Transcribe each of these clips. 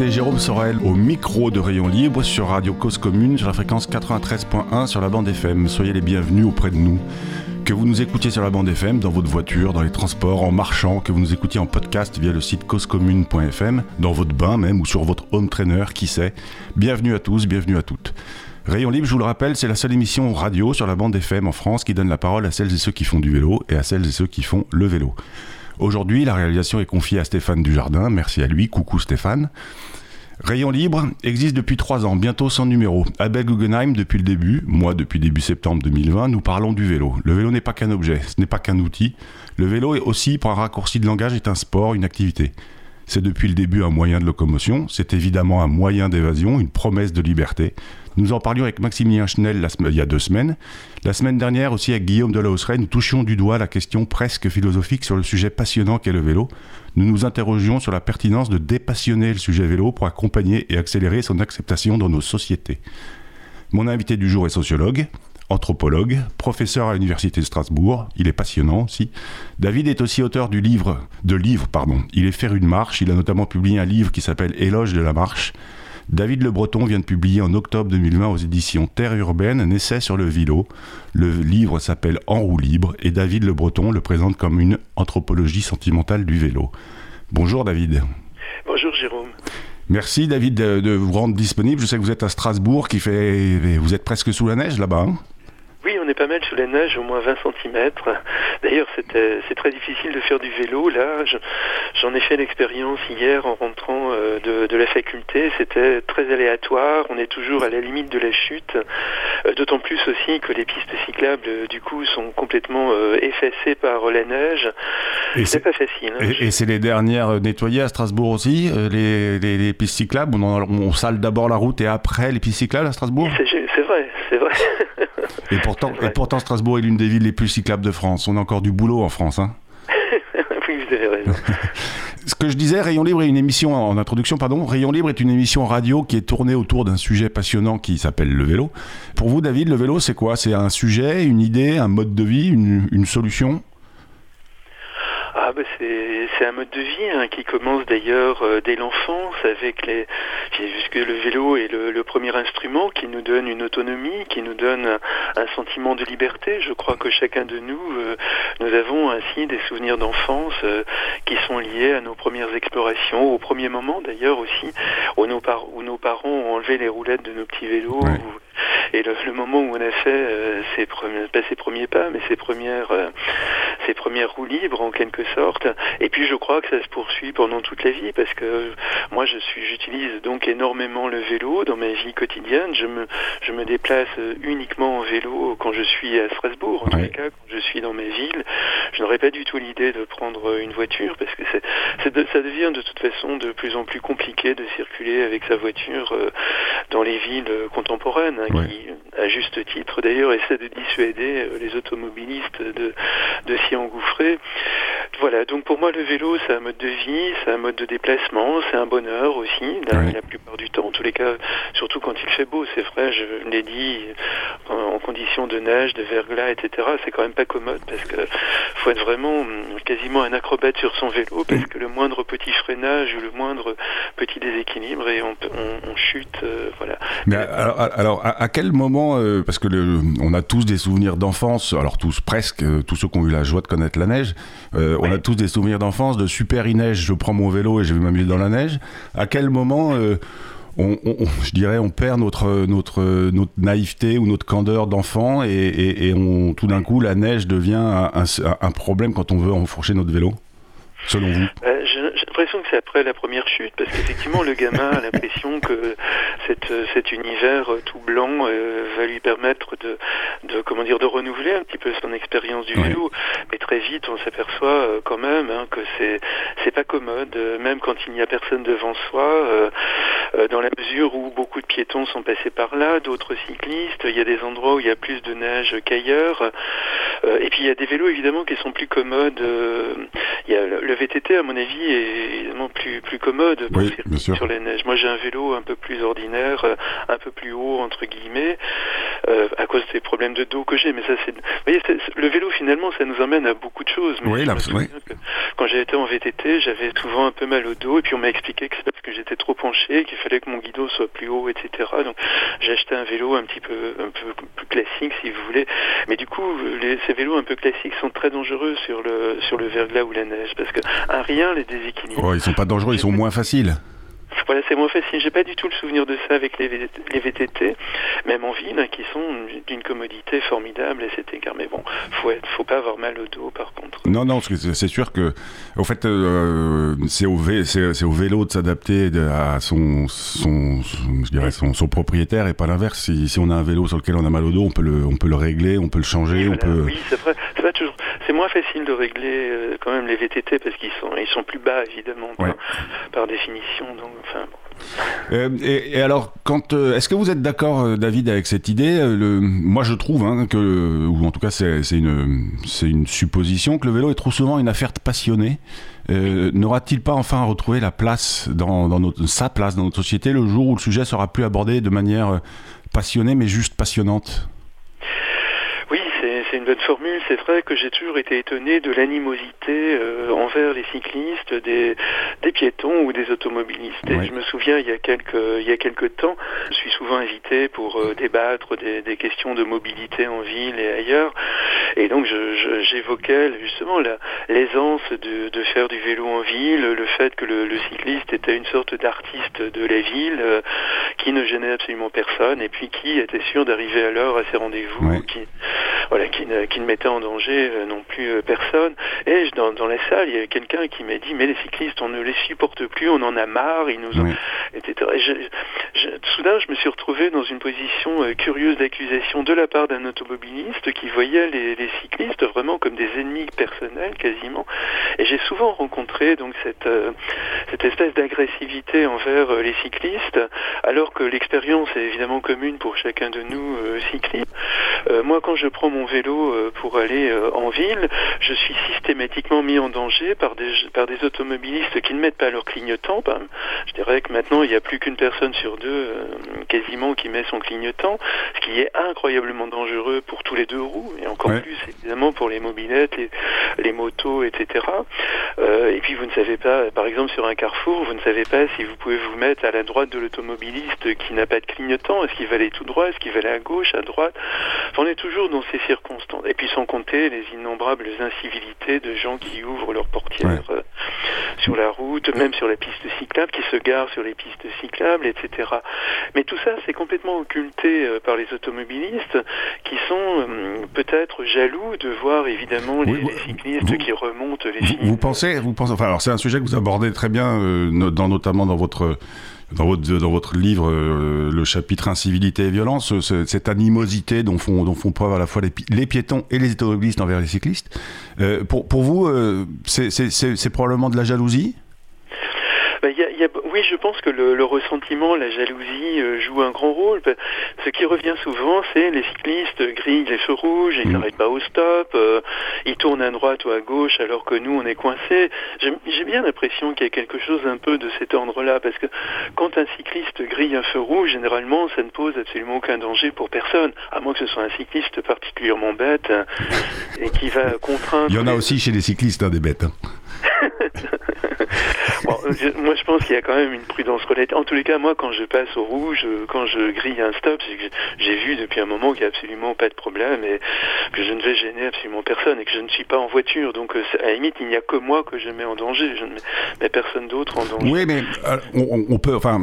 écoutez Jérôme Sorel au micro de Rayon Libre sur Radio Cause Commune sur la fréquence 93.1 sur la bande FM. Soyez les bienvenus auprès de nous. Que vous nous écoutiez sur la bande FM, dans votre voiture, dans les transports, en marchant, que vous nous écoutiez en podcast via le site causecommune.fm, dans votre bain même ou sur votre home trainer, qui sait. Bienvenue à tous, bienvenue à toutes. Rayon Libre, je vous le rappelle, c'est la seule émission radio sur la bande FM en France qui donne la parole à celles et ceux qui font du vélo et à celles et ceux qui font le vélo. Aujourd'hui, la réalisation est confiée à Stéphane Dujardin. Merci à lui. Coucou Stéphane. Rayon Libre existe depuis trois ans, bientôt sans numéro. Abel Guggenheim depuis le début, moi depuis début septembre 2020, nous parlons du vélo. Le vélo n'est pas qu'un objet, ce n'est pas qu'un outil. Le vélo est aussi, pour un raccourci de langage, est un sport, une activité. C'est depuis le début un moyen de locomotion, c'est évidemment un moyen d'évasion, une promesse de liberté. Nous en parlions avec Maximilien Schnell il y a deux semaines. La semaine dernière aussi avec Guillaume Delahousseret, nous touchions du doigt la question presque philosophique sur le sujet passionnant qu'est le vélo. Nous nous interrogions sur la pertinence de dépassionner le sujet vélo pour accompagner et accélérer son acceptation dans nos sociétés. Mon invité du jour est sociologue, anthropologue, professeur à l'université de Strasbourg. Il est passionnant aussi. David est aussi auteur de livres, pardon. Il est faire une marche. Il a notamment publié un livre qui s'appelle Éloge de la marche. David Le Breton vient de publier en octobre 2020 aux éditions Terre urbaine un essai sur le vélo. Le livre s'appelle En roue libre et David Le Breton le présente comme une anthropologie sentimentale du vélo. Bonjour David. Bonjour Jérôme. Merci David de, vous rendre disponible. Je sais que vous êtes à Strasbourg, qui fait, vous êtes presque sous la neige là-bas. Hein? Oui, on est pas mal sous la neige, au moins 20 cm. D'ailleurs, c'est très difficile de faire du vélo. Là, j'en ai fait l'expérience hier en rentrant euh, de, la faculté. C'était très aléatoire. On est toujours à la limite de la chute. Euh, d'autant plus aussi que les pistes cyclables, euh, du coup, sont complètement effacées par la neige. C'est pas facile. Hein. et, c'est les dernières nettoyées à Strasbourg aussi, les, pistes cyclables. On, on sale d'abord la route et après les pistes cyclables à Strasbourg. C'est vrai, c'est vrai. Et pourtant, et pourtant, Strasbourg est l'une des villes les plus cyclables de France. On a encore du boulot en France. Hein oui, vous avez raison. Ce que je disais, Rayon Libre est une émission, en introduction, pardon, Rayon Libre est une émission radio qui est tournée autour d'un sujet passionnant qui s'appelle le vélo. Pour vous, David, le vélo, c'est quoi? C'est un sujet, une idée, un mode de vie, une, une solution? Bah c'est un mode de vie hein, qui commence d'ailleurs euh, dès l'enfance avec les le vélo est le, premier instrument qui nous donne une autonomie, qui nous donne un, sentiment de liberté. Je crois que chacun de nous euh, nous avons ainsi des souvenirs d'enfance euh, qui sont liés à nos premières explorations, au premier moment d'ailleurs aussi où nos, où nos parents ont enlevé les roulettes de nos petits vélos. Et le, moment où on a fait ses premiers, pas ses premiers pas, mais ses premières, ses premières roues libres en quelque sorte. Et puis je crois que ça se poursuit pendant toute la vie parce que moi je suis, j'utilise donc énormément le vélo dans ma vie quotidienne. Je me, je me déplace uniquement en vélo quand je suis à Strasbourg. En tout cas, quand je suis dans mes villes, je n'aurais pas du tout l'idée de prendre une voiture parce que c'est, ça devient de toute façon de plus en plus compliqué de circuler avec sa voiture euh, dans les villes contemporaines. Hein, qui, à juste titre d'ailleurs, essaie de dissuader euh, les automobilistes de, de s'y engouffrer. Voilà, donc pour moi le vélo c'est un mode de vie, c'est un mode de déplacement, c'est un bonheur aussi, la, plupart du temps, en tous les cas, surtout quand il fait beau, c'est vrai, je l'ai dit, en, conditions de neige, de verglas, etc., c'est quand même pas commode parce que faut être vraiment hum, quasiment un acrobate sur son vélo parce que le moindre petit freinage ou le moindre petit déséquilibre et on, on, chute, euh, voilà. Mais alors, alors à, quel moment, euh, parce que le, on a tous des souvenirs d'enfance, alors tous presque, euh, tous ceux qui ont eu la joie de connaître la neige, on a tous des souvenirs d'enfance de super neige, je prends mon vélo et je vais m'amuser dans la neige. À quel moment on, je dirais, on perd notre, notre, notre naïveté ou notre candeur d'enfant et, tout d'un coup, la neige devient un, un, problème quand on veut enfourcher notre vélo, selon vous? L'impression que c'est après la première chute, parce qu'effectivement, le gamin a l'impression que cette, cet univers tout blanc euh, va lui permettre de, de, comment dire, de renouveler un petit peu son expérience du vélo. Mais très vite, on s'aperçoit euh, quand même hein, que c'est c'est pas commode, euh, même quand il n'y a personne devant soi, dans la mesure où beaucoup de piétons sont passés par là, d'autres cyclistes. Il y a des endroits où il y a plus de neige qu'ailleurs. et puis il y a des vélos évidemment qui sont plus commodes. il y a le VTT, à mon avis, est évidemment plus, plus commode pour sur les neiges. Moi j'ai un vélo un peu plus ordinaire, euh, un peu plus haut entre guillemets. à cause des problèmes de dos que j'ai. Mais ça, c'est, vous voyez, le vélo finalement, ça nous emmène à beaucoup de choses. oui, là, oui. Quand j'ai été en VTT, j'avais souvent un peu mal au dos, et puis on m'a expliqué que c'est parce que j'étais trop penché, qu'il fallait que mon guidon soit plus haut, etc. Donc j'ai acheté un vélo un petit peu, un peu plus classique, si vous voulez. Mais du coup, les, ces vélos un peu classiques sont très dangereux sur le sur le verglas ou la neige, parce que un rien les déséquilibre. Oh, ils sont pas dangereux, ils sont moins faciles. Voilà, c'est moins facile. J'ai pas du tout le souvenir de ça avec les, VTT, même en ville, hein, qui sont d'une commodité formidable à cet égard. Mais bon, faut être, faut pas avoir mal au dos, par contre. Non, non, c'est sûr que, au fait, euh, c'est au, au, vélo de s'adapter à son, son, je dirais son, son, propriétaire et pas l'inverse. Si, si, on a un vélo sur lequel on a mal au dos, on peut le, on peut le régler, on peut le changer, on peut. Oui, c'est vrai. C'est toujours. C'est moins facile de régler euh, quand même les VTT parce qu'ils sont, ils sont plus bas évidemment par, par définition. Donc, enfin, euh, et, alors, quand euh, est-ce que vous êtes d'accord, David, avec cette idée le, Moi, je trouve hein, que, ou en tout cas, c'est une, c'est une supposition que le vélo est trop souvent une affaire de passionnés. N'aura-t-il pas enfin retrouvé la place dans, dans notre, sa place dans notre société le jour où le sujet sera plus abordé de manière passionnée, mais juste passionnante? C'est une bonne formule. C'est vrai que j'ai toujours été étonné de l'animosité euh, envers les cyclistes, des, des, piétons ou des automobilistes. Et je me souviens, il y a quelques, il y a quelques temps, je suis souvent invité pour euh, débattre des, des, questions de mobilité en ville et ailleurs. Et donc, j'évoquais justement l'aisance de, de, faire du vélo en ville, le fait que le, le cycliste était une sorte d'artiste de la ville euh, qui ne gênait absolument personne et puis qui était sûr d'arriver à l'heure à ses rendez-vous, qui, voilà, qui ne, qui ne mettait en danger euh, non plus euh, personne. Et dans, dans la salle, il y avait quelqu'un qui m'a dit, mais les cyclistes, on ne les supporte plus, on en a marre, ils nous ont... etc. soudain, je me suis retrouvé dans une position euh, curieuse d'accusation de la part d'un automobiliste qui voyait les, les, cyclistes vraiment comme des ennemis personnels, quasiment. Et j'ai souvent rencontré donc cette, cette espèce d'agressivité envers les cyclistes, alors que l'expérience est évidemment commune pour chacun de nous cyclistes. moi, quand je prends mon vélo euh, pour aller euh, en ville, je suis systématiquement mis en danger par des, par des automobilistes qui ne mettent pas leur clignotant. Ben, je dirais que maintenant, il n'y a plus qu'une personne sur deux euh, quasiment qui met son clignotant, ce qui est incroyablement dangereux pour tous les deux roues, et encore plus évidemment pour les mobilettes, les, les motos, etc. et puis vous ne savez pas, par exemple sur un carrefour, vous ne savez pas si vous pouvez vous mettre à la droite de l'automobiliste qui n'a pas de clignotant, est-ce qu'il va aller tout droit, est-ce qu'il va aller à gauche, à droite? on est toujours dans ces circonstances et puis sans compter les innombrables incivilités de gens qui ouvrent leurs portières euh, sur la route, même sur la piste cyclable, qui se garent sur les pistes cyclables, etc. Mais tout ça, c'est complètement occulté euh, par les automobilistes qui sont euh, peut-être jaloux de voir évidemment les, cyclistes qui remontent les vous, vous pensez, vous pensez, enfin, alors c'est un sujet que vous abordez très bien, dans, notamment dans votre dans votre, dans votre livre, euh, le chapitre Incivilité et violence, cette animosité dont font, dont font preuve à la fois les, piétons et les automobilistes envers les cyclistes. Euh, pour, pour vous, euh, c'est probablement de la jalousie? A, oui, je pense que le, le ressentiment, la jalousie euh, joue un grand rôle. Ce qui revient souvent, c'est les cyclistes grillent les feux rouges, ils mm. n'arrêtent pas au stop, euh, ils tournent à droite ou à gauche alors que nous, on est coincés. J'ai bien l'impression qu'il y a quelque chose un peu de cet ordre-là, parce que quand un cycliste grille un feu rouge, généralement, ça ne pose absolument aucun danger pour personne, à moins que ce soit un cycliste particulièrement bête hein, et qui va contraindre... Il y en a aussi chez les cyclistes, hein, des bêtes. Hein. moi, je pense qu'il y a quand même une prudence relative. En tous les cas, moi, quand je passe au rouge, quand je grille un stop, j'ai vu depuis un moment qu'il n'y a absolument pas de problème et que je ne vais gêner absolument personne et que je ne suis pas en voiture. Donc, euh, à la limite, il n'y a que moi que je mets en danger. Je ne mets personne d'autre en danger. Oui, mais euh, on, peut, enfin,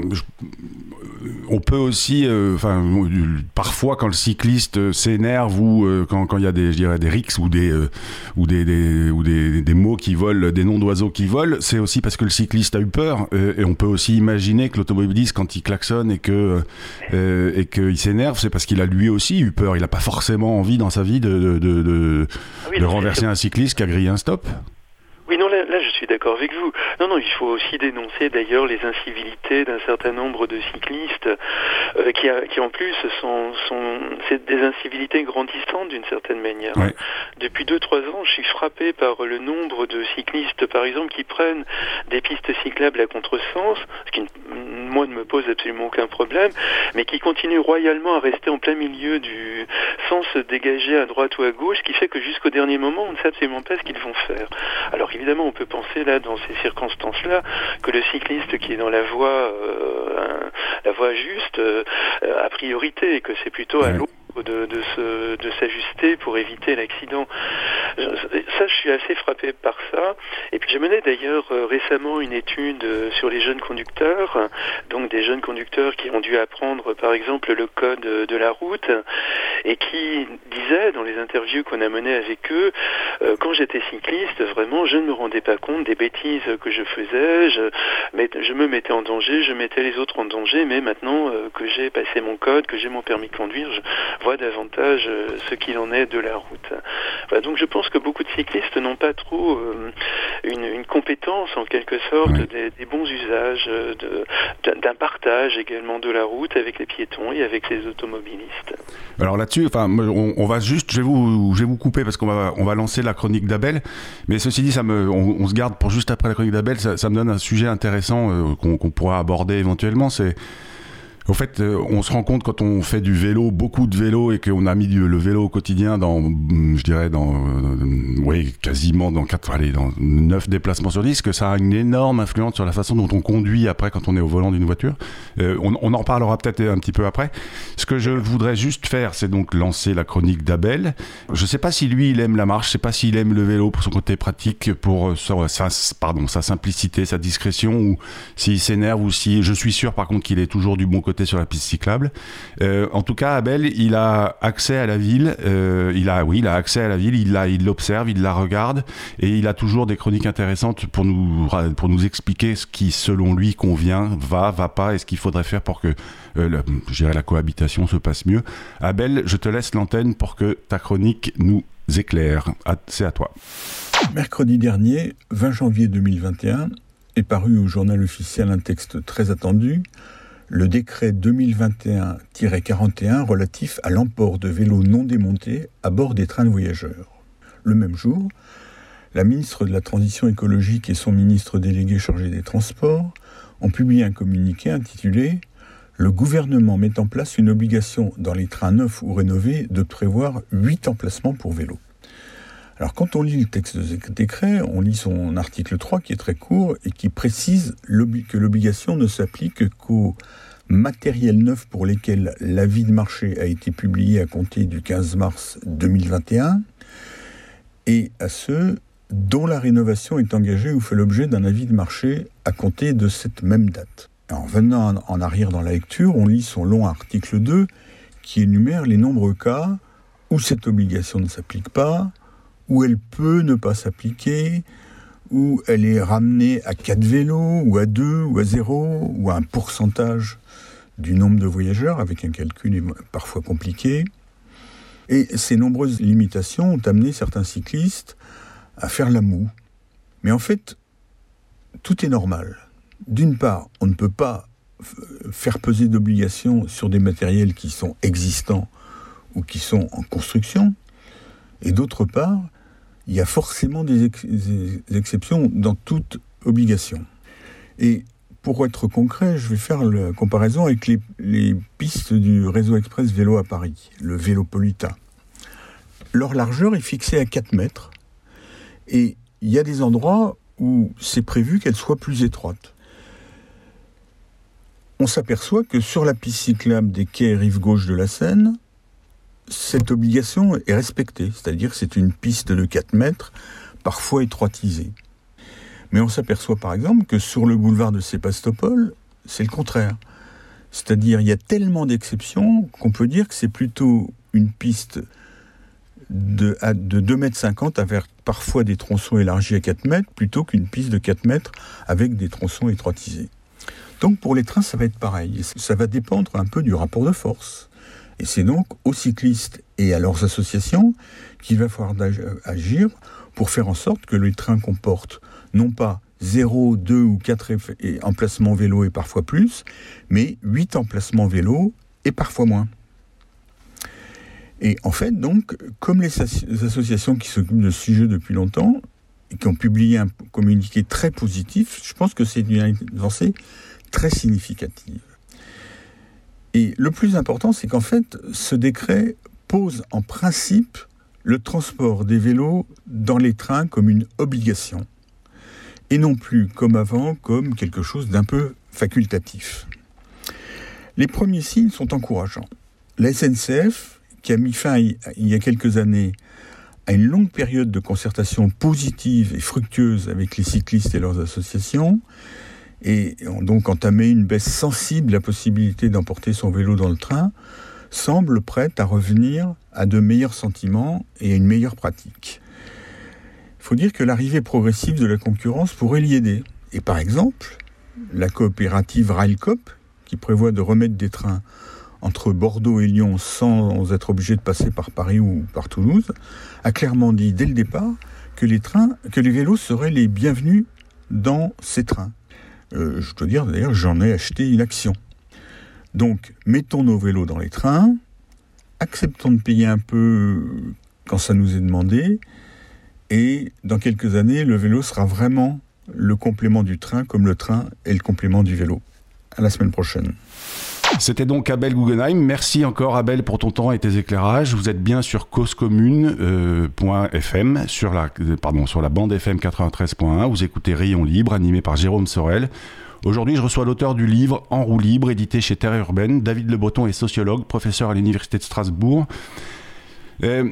on peut aussi, euh, enfin, parfois quand le cycliste s'énerve ou euh, quand il y a des, je dirais, des rixes ou des euh, ou des, des, ou des, des, mots qui volent, des noms d'oiseaux qui volent, c'est aussi parce que le cycliste a eu peur. et on peut aussi imaginer que l'automobiliste, quand il klaxonne et que et qu'il s'énerve, c'est parce qu'il a lui aussi eu peur. Il n'a pas forcément envie dans sa vie de de, de, de, ah de renverser un cycliste qui a grillé un stop. Oui, non, là je suis d'accord avec vous. Non, non, il faut aussi dénoncer d'ailleurs les incivilités d'un certain nombre de cyclistes euh, qui, a, qui en plus sont, des incivilités grandissantes d'une certaine manière. Depuis deux trois ans, je suis frappé par le nombre de cyclistes, par exemple, qui prennent des pistes cyclables à contresens, ce qui moi ne me pose absolument aucun problème, mais qui continuent royalement à rester en plein milieu du sens dégagé à droite ou à gauche, ce qui fait que jusqu'au dernier moment, on ne sait absolument pas ce qu'ils vont faire. Alors évidemment, on peut penser là, dans ces circonstances-là, que le cycliste qui est dans la voie, euh, la voie juste, euh, a priorité, et que c'est plutôt à l'autre de, de s'ajuster pour éviter l'accident. Ça, je suis assez frappé par ça. Et puis, j'ai mené d'ailleurs euh, récemment une étude euh, sur les jeunes conducteurs, donc des jeunes conducteurs qui ont dû apprendre, par exemple, le code de la route, et qui disaient dans les interviews qu'on a menées avec eux, euh, quand j'étais cycliste, vraiment, je ne me rendais pas compte des bêtises que je faisais, je, je me mettais en danger, je mettais les autres en danger, mais maintenant que j'ai passé mon code, que j'ai mon permis de conduire, je davantage euh, ce qu'il en est de la route. donc je pense que beaucoup de cyclistes n'ont pas trop euh, une, compétence en quelque sorte des, bons usages, euh, d'un partage également de la route avec les piétons et avec les automobilistes. Alors là-dessus, enfin, on, va juste, je vais vous, je vais vous couper parce qu'on va, on va lancer la chronique d'Abel. Mais ceci dit, ça me, on, se garde pour juste après la chronique d'Abel. Ça, me donne un sujet intéressant qu'on pourra aborder éventuellement. C'est au fait, euh, on se rend compte quand on fait du vélo, beaucoup de vélo, et qu'on a mis le vélo au quotidien dans, je dirais, dans, euh, oui, quasiment dans quatre, allez, dans neuf déplacements sur 10, que ça a une énorme influence sur la façon dont on conduit après quand on est au volant d'une voiture. Euh, on, en reparlera peut-être un petit peu après. Ce que je voudrais juste faire, c'est donc lancer la chronique d'Abel. Je ne sais pas si lui, il aime la marche, je ne sais pas s'il aime le vélo pour son côté pratique, pour sa simplicité, sa discrétion, ou s'il s'énerve, ou si, je suis sûr par contre qu'il est toujours du bon côté sur la piste cyclable. Euh, en tout cas, Abel, il a accès à la ville. Euh, il a, oui, il a accès à la ville. Il la, il l'observe, il la regarde, et il a toujours des chroniques intéressantes pour nous, pour nous expliquer ce qui, selon lui, convient, va, va pas, et ce qu'il faudrait faire pour que, euh, dirais, la cohabitation se passe mieux. Abel, je te laisse l'antenne pour que ta chronique nous éclaire. C'est à toi. Mercredi dernier, 20 janvier 2021, est paru au journal officiel un texte très attendu le décret 2021-41 relatif à l'emport de vélos non démontés à bord des trains de voyageurs. Le même jour, la ministre de la Transition écologique et son ministre délégué chargé des Transports ont publié un communiqué intitulé Le gouvernement met en place une obligation dans les trains neufs ou rénovés de prévoir 8 emplacements pour vélos. Alors quand on lit le texte de ce décret, on lit son article 3 qui est très court et qui précise que l'obligation ne s'applique qu'aux matériels neufs pour lesquels l'avis de marché a été publié à compter du 15 mars 2021 et à ceux dont la rénovation est engagée ou fait l'objet d'un avis de marché à compter de cette même date. En venant en arrière dans la lecture, on lit son long article 2 qui énumère les nombreux cas où cette obligation ne s'applique pas, où elle peut ne pas s'appliquer, où elle est ramenée à 4 vélos, ou à 2, ou à 0, ou à un pourcentage du nombre de voyageurs, avec un calcul parfois compliqué. Et ces nombreuses limitations ont amené certains cyclistes à faire la moue. Mais en fait, tout est normal. D'une part, on ne peut pas faire peser d'obligations sur des matériels qui sont existants ou qui sont en construction. Et d'autre part, il y a forcément des, exceptions dans toute obligation. Et pour être concret, je vais faire la comparaison avec les, pistes du réseau express vélo à Paris, le Vélopolita. Leur largeur est fixée à 4 mètres et il y a des endroits où c'est prévu qu'elle soit plus étroite. On s'aperçoit que sur la piste cyclable des quais rive gauche de la Seine, cette obligation est respectée, c'est-à-dire c'est une piste de 4 mètres, parfois étroitisée. Mais on s'aperçoit par exemple que sur le boulevard de Sébastopol, c'est le contraire. C'est-à-dire il y a tellement d'exceptions qu'on peut dire que c'est plutôt une piste de, de 2 mètres 50 avec parfois des tronçons élargis à 4 mètres plutôt qu'une piste de 4 mètres avec des tronçons étroitisés. Donc pour les trains, ça va être pareil. Ça va dépendre un peu du rapport de force. Et c'est donc aux cyclistes et à leurs associations qu'il va falloir agir pour faire en sorte que les trains comportent non pas 0, 2 ou 4 emplacements vélo et parfois plus, mais 8 emplacements vélo et parfois moins. Et en fait, donc, comme les associations qui s'occupent de ce sujet depuis longtemps, qui ont publié un communiqué très positif, je pense que c'est une avancée très significative. Et le plus important, c'est qu'en fait, ce décret pose en principe le transport des vélos dans les trains comme une obligation, et non plus comme avant, comme quelque chose d'un peu facultatif. Les premiers signes sont encourageants. La SNCF, qui a mis fin il y a quelques années à une longue période de concertation positive et fructueuse avec les cyclistes et leurs associations, et ont donc entamé une baisse sensible de la possibilité d'emporter son vélo dans le train, semble prête à revenir à de meilleurs sentiments et à une meilleure pratique. Il faut dire que l'arrivée progressive de la concurrence pourrait l'y aider. Et par exemple, la coopérative Railcop, qui prévoit de remettre des trains entre Bordeaux et Lyon sans être obligé de passer par Paris ou par Toulouse, a clairement dit dès le départ que les trains, que les vélos seraient les bienvenus dans ces trains. Euh, je dois dire d'ailleurs, j'en ai acheté une action. Donc, mettons nos vélos dans les trains, acceptons de payer un peu quand ça nous est demandé, et dans quelques années, le vélo sera vraiment le complément du train, comme le train est le complément du vélo. À la semaine prochaine. C'était donc Abel Guggenheim. Merci encore Abel pour ton temps et tes éclairages. Vous êtes bien sur causecommune.fm, euh, sur la, sur la bande FM 93.1. Vous écoutez Rayon Libre, animé par Jérôme Sorel. Aujourd'hui, je reçois l'auteur du livre En roue libre, édité chez Terre Urbaine. David Le Breton est sociologue, professeur à l'Université de Strasbourg. Euh,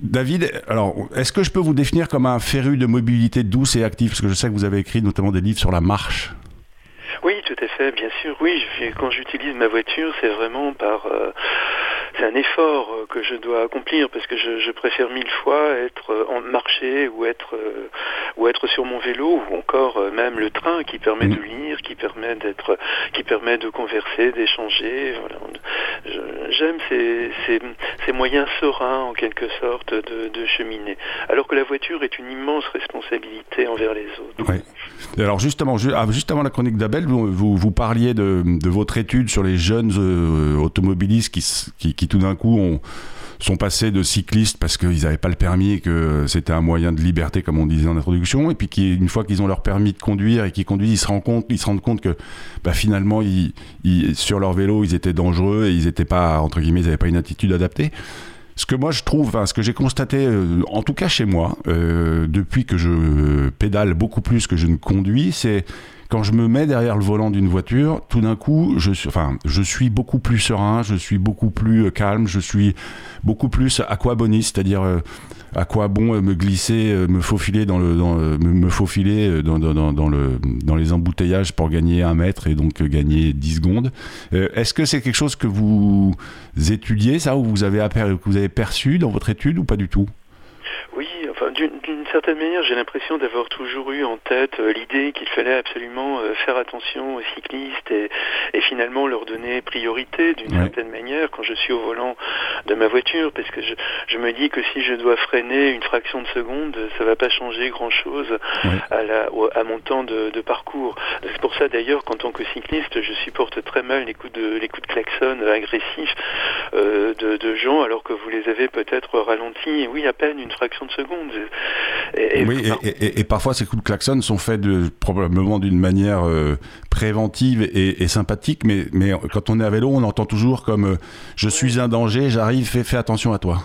David, alors, est-ce que je peux vous définir comme un féru de mobilité douce et active? Parce que je sais que vous avez écrit notamment des livres sur la marche. Oui, tout à fait, bien sûr. Oui, quand j'utilise ma voiture, c'est vraiment par... Euh, c'est un effort euh, que je dois accomplir parce que je, préfère mille fois être euh, en marcher ou être ou être sur mon vélo ou encore même le train qui permet de mm. lire, qui permet d'être, qui permet de converser, d'échanger. Voilà. J'aime ces, moyens sereins en quelque sorte de, cheminer. Alors que la voiture est une immense responsabilité envers les autres. Alors justement, ah, juste avant la chronique d'Abel, vous, vous, parliez de, votre étude sur les jeunes euh, automobilistes qui, qui, tout d'un coup ont, sont passés de cyclistes parce qu'ils n'avaient pas le permis et que c'était un moyen de liberté, comme on disait en introduction, et puis qui, une fois qu'ils ont leur permis de conduire et qu'ils conduisent, ils se rendent compte, ils se rendent compte que bah, finalement, ils, sur leur vélo, ils étaient dangereux et ils n'étaient pas, entre guillemets, ils n'avaient pas une attitude adaptée. Ce que moi je trouve, enfin, ce que j'ai constaté, euh, en tout cas chez moi, euh, depuis que je pédale beaucoup plus que je ne conduis, c'est quand je me mets derrière le volant d'une voiture, tout d'un coup, je suis, enfin, je suis beaucoup plus serein, je suis beaucoup plus euh, calme, je suis beaucoup plus aquaboniste, c'est-à-dire à quoi bon me glisser, me faufiler dans le, me faufiler dans, dans, dans, le, dans les embouteillages pour gagner un mètre et donc gagner 10 secondes. Est-ce que c'est quelque chose que vous étudiez, ça, ou vous avez, que vous avez perçu dans votre étude ou pas du tout? Oui, d'une certaine manière, j'ai l'impression d'avoir toujours eu en tête euh, l'idée qu'il fallait absolument euh, faire attention aux cyclistes et, et finalement leur donner priorité d'une certaine manière quand je suis au volant de ma voiture, parce que je, je, me dis que si je dois freiner une fraction de seconde, ça va pas changer grand-chose à, la, à mon temps de, de parcours. C'est pour ça d'ailleurs qu'en tant que cycliste, je supporte très mal les coups de, les coups de klaxon agressifs euh, de, de gens, alors que vous les avez peut-être ralentis, oui, à peine une fraction de seconde. Et, oui, et, parfois ces coups de klaxon sont faits de, probablement d'une manière euh, préventive et, sympathique, mais, mais quand on est à vélo, on entend toujours comme euh, je suis un danger, j'arrive, fais attention à toi.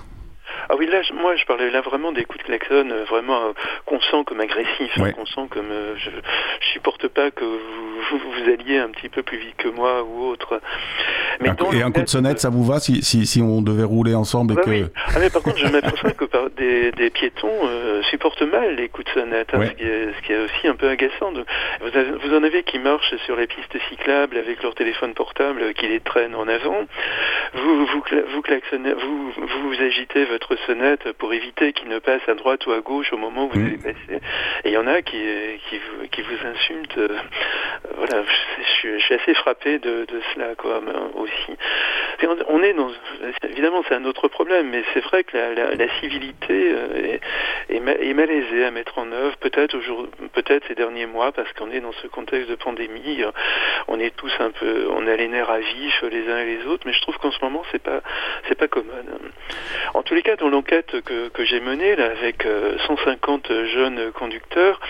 Ah oui, là, moi, je parlais là vraiment des coups de klaxon, euh, vraiment euh, qu'on sent comme agressifs, hein, qu'on sent comme euh, je, je supporte pas que vous, vous, alliez un petit peu plus vite que moi ou autre. Mais et un coup de sonnette, ça vous va si, si, si on devait rouler ensemble et bah que... oui. Ah mais par contre, je m'aperçois que par des, des piétons supportent mal les coups de sonnette, hein, ce, qui est, ce, qui est, aussi un peu agaçant. Vous, vous, en avez qui marchent sur les pistes cyclables avec leur téléphone portable, qui les traînent en avant. Vous vous, vous, klaxonnez, vous, vous, vous agitez votre sonnette pour éviter qu'il ne passe à droite ou à gauche au moment où vous allez passer. Et il y en a qui, qui, vous, qui vous insultent. Euh, voilà, je, suis assez frappé de, de cela quoi, aussi. On est dans, évidemment, c'est un autre problème, mais c'est vrai que la, la, civilité euh, est, est, malaisée à mettre en œuvre, peut-être peut-être ces derniers mois, parce qu'on est dans ce contexte de pandémie, on est tous un peu, on a les nerfs à vif les uns et les autres, mais je trouve qu'en ce moment, c'est pas, c'est pas commode. En tous les cas, dans l'enquête que, j'ai menée avec 150 jeunes conducteurs,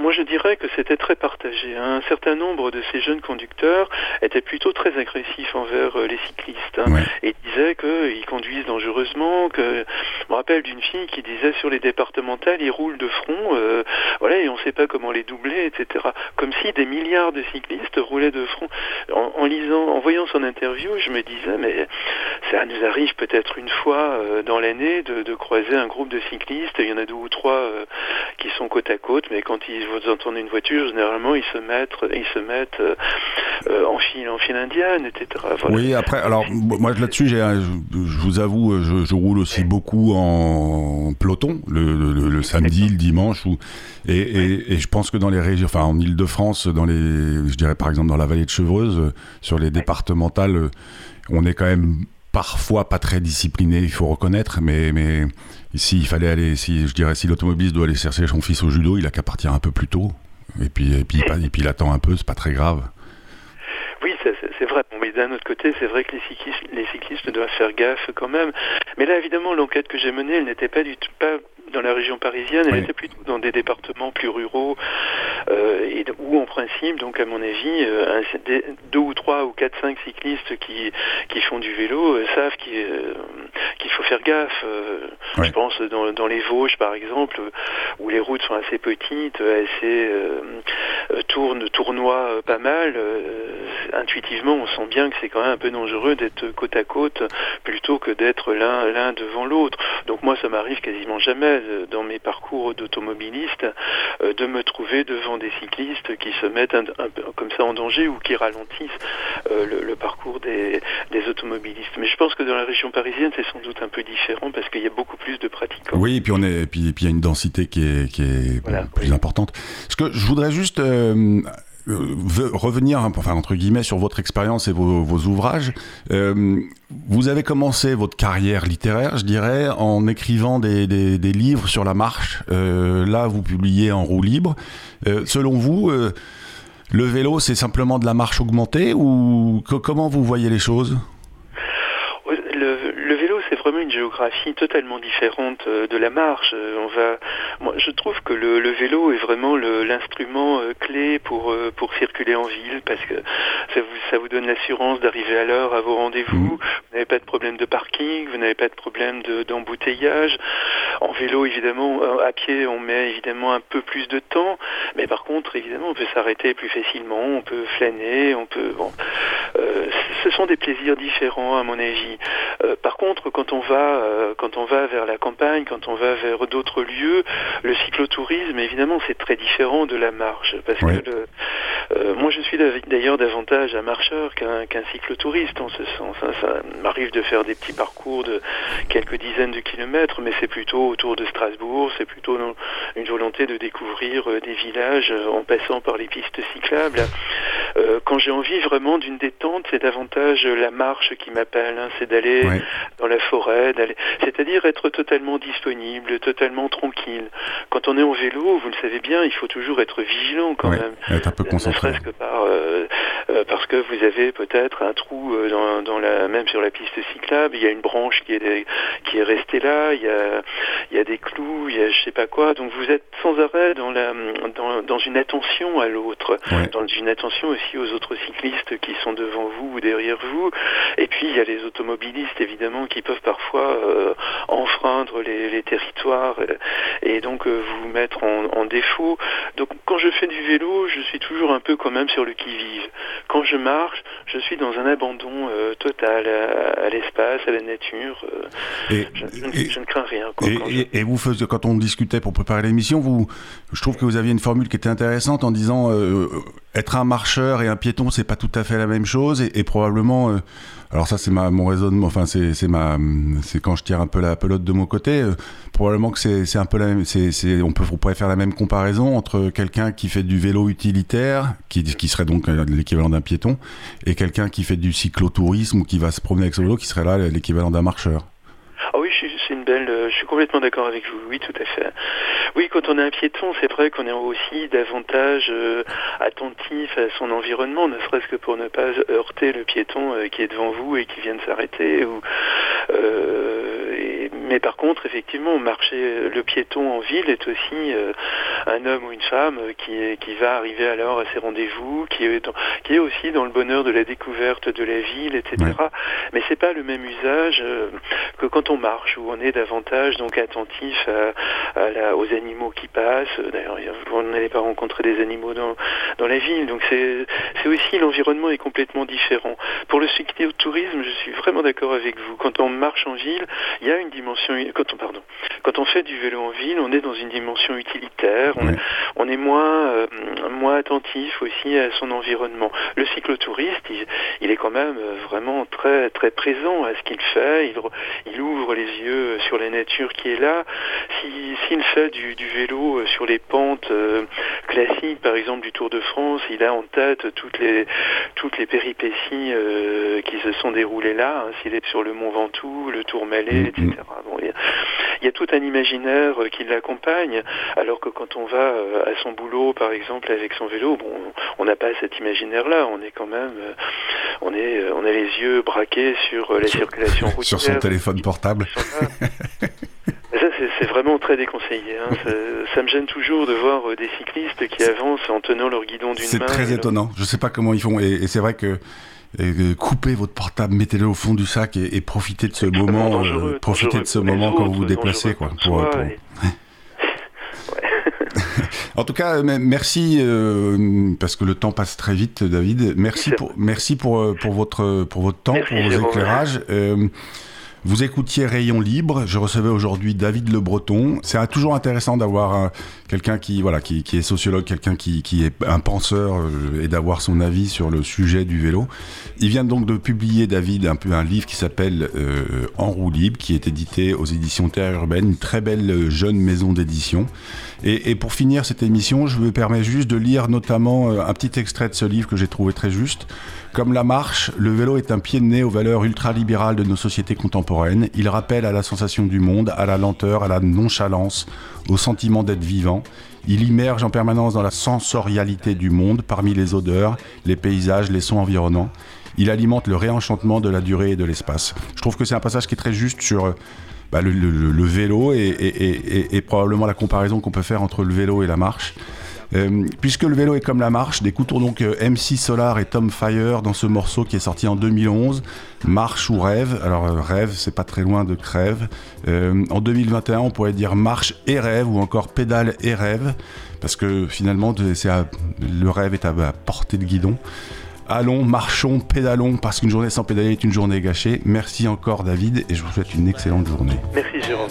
moi je dirais que c'était très partagé. Hein. Un certain nombre de ces jeunes conducteurs étaient plutôt très agressifs envers les cyclistes hein, et disaient qu'ils conduisent dangereusement. Que... Je me rappelle d'une fille qui disait sur les départementales, ils roulent de front, voilà, et on ne sait pas comment les doubler, etc. Comme si des milliards de cyclistes roulaient de front. En, lisant, en voyant son interview, je me disais, mais ça nous arrive peut-être une fois euh, dans l'année de, croiser un groupe de cyclistes. Il y en a deux ou trois euh, qui sont côte à côte, mais quand ils entendent une voiture, généralement ils se mettent, ils se mettent euh, en file, en indienne, etc. Oui, après, alors moi là-dessus, je, vous avoue, je, roule aussi beaucoup en peloton le, samedi, le dimanche, et, je pense que dans les régions, enfin en Ile-de-France, dans les, je dirais par exemple dans la vallée de Chevreuse, sur les départementales, on est quand même parfois pas très discipliné, il faut reconnaître, mais, mais il fallait aller, si, je dirais, si l'automobiliste doit aller chercher son fils au judo, il a qu'à partir un peu plus tôt. Et puis, et puis, et puis il attend un peu, c'est pas très grave. Oui, c'est vrai. mais d'un autre côté, c'est vrai que les cyclistes, les cyclistes doivent faire gaffe quand même. Mais là, évidemment, l'enquête que j'ai menée, elle n'était pas du tout pas dans la région parisienne, elle était plutôt dans des départements plus ruraux, euh, et où en principe, donc à mon avis, euh, deux ou trois ou quatre, cinq cyclistes qui, qui font du vélo euh, savent qu'il faut faire gaffe. Je pense dans, dans, les Vosges, par exemple, où les routes sont assez petites, assez tournent, tournoient pas mal. intuitivement, on sent bien que c'est quand même un peu dangereux d'être côte à côte plutôt que d'être l'un l'un devant l'autre. Donc moi, ça m'arrive quasiment jamais dans mes parcours d'automobiliste euh, de me trouver devant des cyclistes qui se mettent un, comme ça en danger ou qui ralentissent euh, le, parcours des, automobilistes. Mais je pense que dans la région parisienne, c'est sans doute un peu différent parce qu'il y a beaucoup plus de pratiquants. Oui, et puis on est, puis, puis il y a une densité qui est, qui est plus importante. Ce que je voudrais juste euh, revenir, enfin entre guillemets, sur votre expérience et vos, ouvrages. Euh, vous avez commencé votre carrière littéraire, je dirais, en écrivant des, livres sur la marche. Euh, là, vous publiez en roue libre. selon vous, le vélo, c'est simplement de la marche augmentée ou comment vous voyez les choses? Géographie totalement différente euh, de la marche. Euh, on va, moi, je trouve que le, vélo est vraiment l'instrument euh, clé pour pour circuler en ville parce que ça vous ça vous donne l'assurance d'arriver à l'heure à vos rendez-vous. Mmh. Vous n'avez pas de problème de parking, vous n'avez pas de problème d'embouteillage. en vélo, évidemment, à pied, on met évidemment un peu plus de temps, mais par contre, évidemment, on peut s'arrêter plus facilement, on peut flâner, on peut. Bon, ce sont des plaisirs différents à mon avis. par contre, quand on va euh, quand on va vers la campagne, quand on va vers d'autres lieux, le cyclotourisme évidemment c'est très différent de la marche parce que euh, moi je suis d'ailleurs davantage un marcheur qu'un cyclotouriste en ce sens. Hein. Ça m'arrive de faire des petits parcours de quelques dizaines de kilomètres, mais c'est plutôt autour de Strasbourg, c'est plutôt une volonté de découvrir euh, des villages en passant par les pistes cyclables. quand j'ai envie vraiment d'une détente, c'est davantage la marche qui m'appelle, hein. c'est d'aller dans la forêt c'est-à-dire être totalement disponible, totalement tranquille. Quand on est en vélo, vous le savez bien, il faut toujours être vigilant quand même. Être un peu concentré. Par, euh, euh, parce que vous avez peut-être un trou euh, dans, la, même sur la piste cyclable, il y a une branche qui est, qui est restée là, il y a, il y a des clous, il y a je sais pas quoi. Donc vous êtes sans arrêt dans, la, dans, une attention à l'autre, dans une attention aussi aux autres cyclistes qui sont devant vous ou derrière vous. Et puis il y a les automobilistes évidemment qui peuvent parfois euh, enfreindre les, territoires et, donc euh, vous mettre en, défaut. Donc quand je fais du vélo, je suis toujours un peu quand même sur le qui-vive. Quand je marche, je suis dans un abandon euh, total à, l'espace, à la nature. Et, je, ne crains rien. et, vous faisiez, quand on discutait pour préparer l'émission, vous, je trouve que vous aviez une formule qui était intéressante en disant être un marcheur et un piéton, c'est pas tout à fait la même chose et, probablement alors ça c'est mon raisonnement, enfin c'est ma c'est quand je tire un peu la pelote de mon côté, euh, probablement que c'est un peu la même, c'est on peut pourrait faire la même comparaison entre quelqu'un qui fait du vélo utilitaire, qui qui serait donc euh, l'équivalent d'un piéton, et quelqu'un qui fait du cyclotourisme ou qui va se promener avec son vélo, qui serait là l'équivalent d'un marcheur. Ah oui, c'est une belle. Euh, je suis complètement d'accord avec vous. Oui, tout à fait. Oui, quand on est un piéton, c'est vrai qu'on est aussi davantage euh, attentif à son environnement, ne serait-ce que pour ne pas heurter le piéton euh, qui est devant vous et qui vient de s'arrêter. Ou, mais par contre, effectivement, marcher le piéton en ville est aussi un homme ou une femme qui, est, qui va arriver alors à ses rendez-vous, qui est, qui est aussi dans le bonheur de la découverte de la ville, etc. Mais c'est pas le même usage que quand on marche, où on est davantage donc attentif à, aux animaux qui passent. D'ailleurs, vous n'allez pas rencontrer des animaux dans, dans la ville, donc c'est aussi l'environnement est complètement différent. Pour le tourisme, je suis vraiment d'accord avec vous. Quand on marche en ville, il y a une dimension. Quand on pardon, quand on fait du vélo en ville, on est dans une dimension utilitaire. On, est moins euh, moins attentif aussi à son environnement. Le cyclotouriste, il, il est quand même euh, vraiment très très présent à ce qu'il fait. Il, il ouvre les yeux sur la nature qui est là. S'il fait du, du, vélo euh, sur les pentes classiques, par exemple du Tour de France, il a en tête toutes les toutes les péripéties qui se sont déroulées là. Hein, S'il est sur le Mont Ventoux, le Tourmalet, etc. Bon, il, y a, il, y a, tout un imaginaire qui l'accompagne, alors que quand on va à son boulot, par exemple, avec son vélo, bon, on n'a pas cet imaginaire-là. On est quand même, euh, on est, euh, on a les yeux braqués sur euh, la circulation routière. Sur son téléphone portable. C'est vraiment très déconseillé. Hein. Ça, me gêne toujours de voir des cyclistes qui avancent en tenant leur guidon d'une main. C'est très étonnant. Je ne sais pas comment ils font. Et, c'est vrai que coupez votre portable, mettez-le au fond du sac et, profitez de ce moment, profitez de ce moment quand vous vous déplacez, quoi. Pour, en tout cas, merci euh, parce que le temps passe très vite, David. Merci pour merci pour euh, pour votre pour votre temps, pour vos éclairages. Euh, vous écoutiez Rayon Libre. Je recevais aujourd'hui David Le Breton. C'est toujours intéressant d'avoir quelqu'un qui, voilà, qui, est sociologue, quelqu'un qui, est un penseur euh, et d'avoir son avis sur le sujet du vélo. Il vient donc de publier, David, un peu un livre qui s'appelle euh, En roue libre, qui est édité aux éditions Terre Urbaine, une très belle euh, jeune maison d'édition. Et, et, pour finir cette émission, je me permets juste de lire notamment un petit extrait de ce livre que j'ai trouvé très juste. Comme la marche, le vélo est un pied de nez aux valeurs ultralibérales de nos sociétés contemporaines. Il rappelle à la sensation du monde, à la lenteur, à la nonchalance, au sentiment d'être vivant. Il immerge en permanence dans la sensorialité du monde, parmi les odeurs, les paysages, les sons environnants. Il alimente le réenchantement de la durée et de l'espace. Je trouve que c'est un passage qui est très juste sur bah, le, vélo et, probablement la comparaison qu'on peut faire entre le vélo et la marche. Euh, puisque le vélo est comme la marche, d'écoutons donc euh, MC Solar et Tom Fire dans ce morceau qui est sorti en 2011, Marche ou Rêve. Alors euh, Rêve, c'est pas très loin de Crève. en 2021, on pourrait dire Marche et Rêve ou encore Pédale et Rêve, parce que finalement, le rêve est à, à portée de guidon. Allons, marchons, pédalons, parce qu'une journée sans pédaler est une journée gâchée. Merci encore David et je vous souhaite une excellente journée. Merci Jérôme.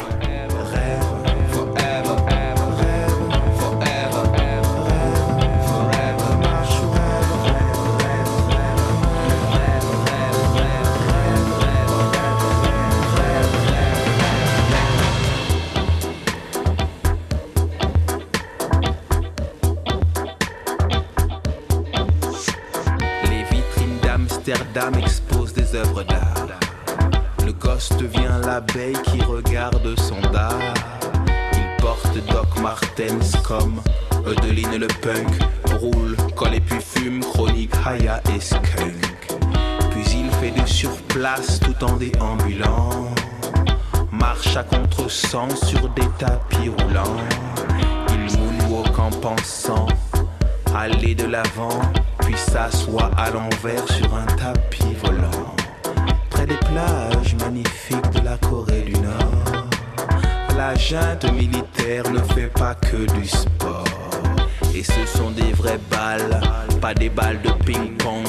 Le gosse devient l'abeille qui regarde son dard. Il porte Doc Martens comme Eudeline le punk. Roule, colle et puis fume, chronique Haya et skunk. Puis il fait du surplace tout en déambulant. Marche à contre-sens sur des tapis roulants. Il moonwalk en pensant aller de l'avant puis s'assoit à l'envers sur un tapis volant. Des plages magnifiques de la Corée du Nord, la junte militaire ne fait pas que du sport. Et ce sont des vraies balles, pas des balles de ping-pong.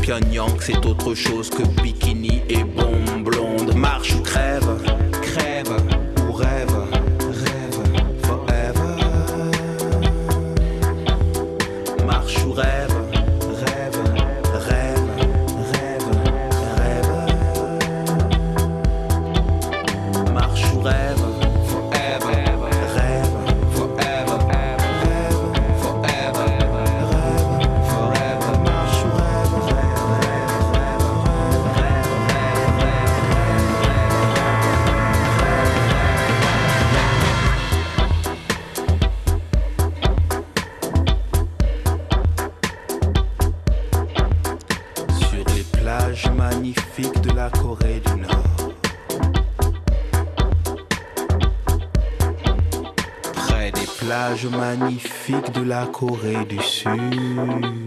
Pyongyang, c'est autre chose que bikini et bombe blonde. Marche ou crève de la Corée du Sud.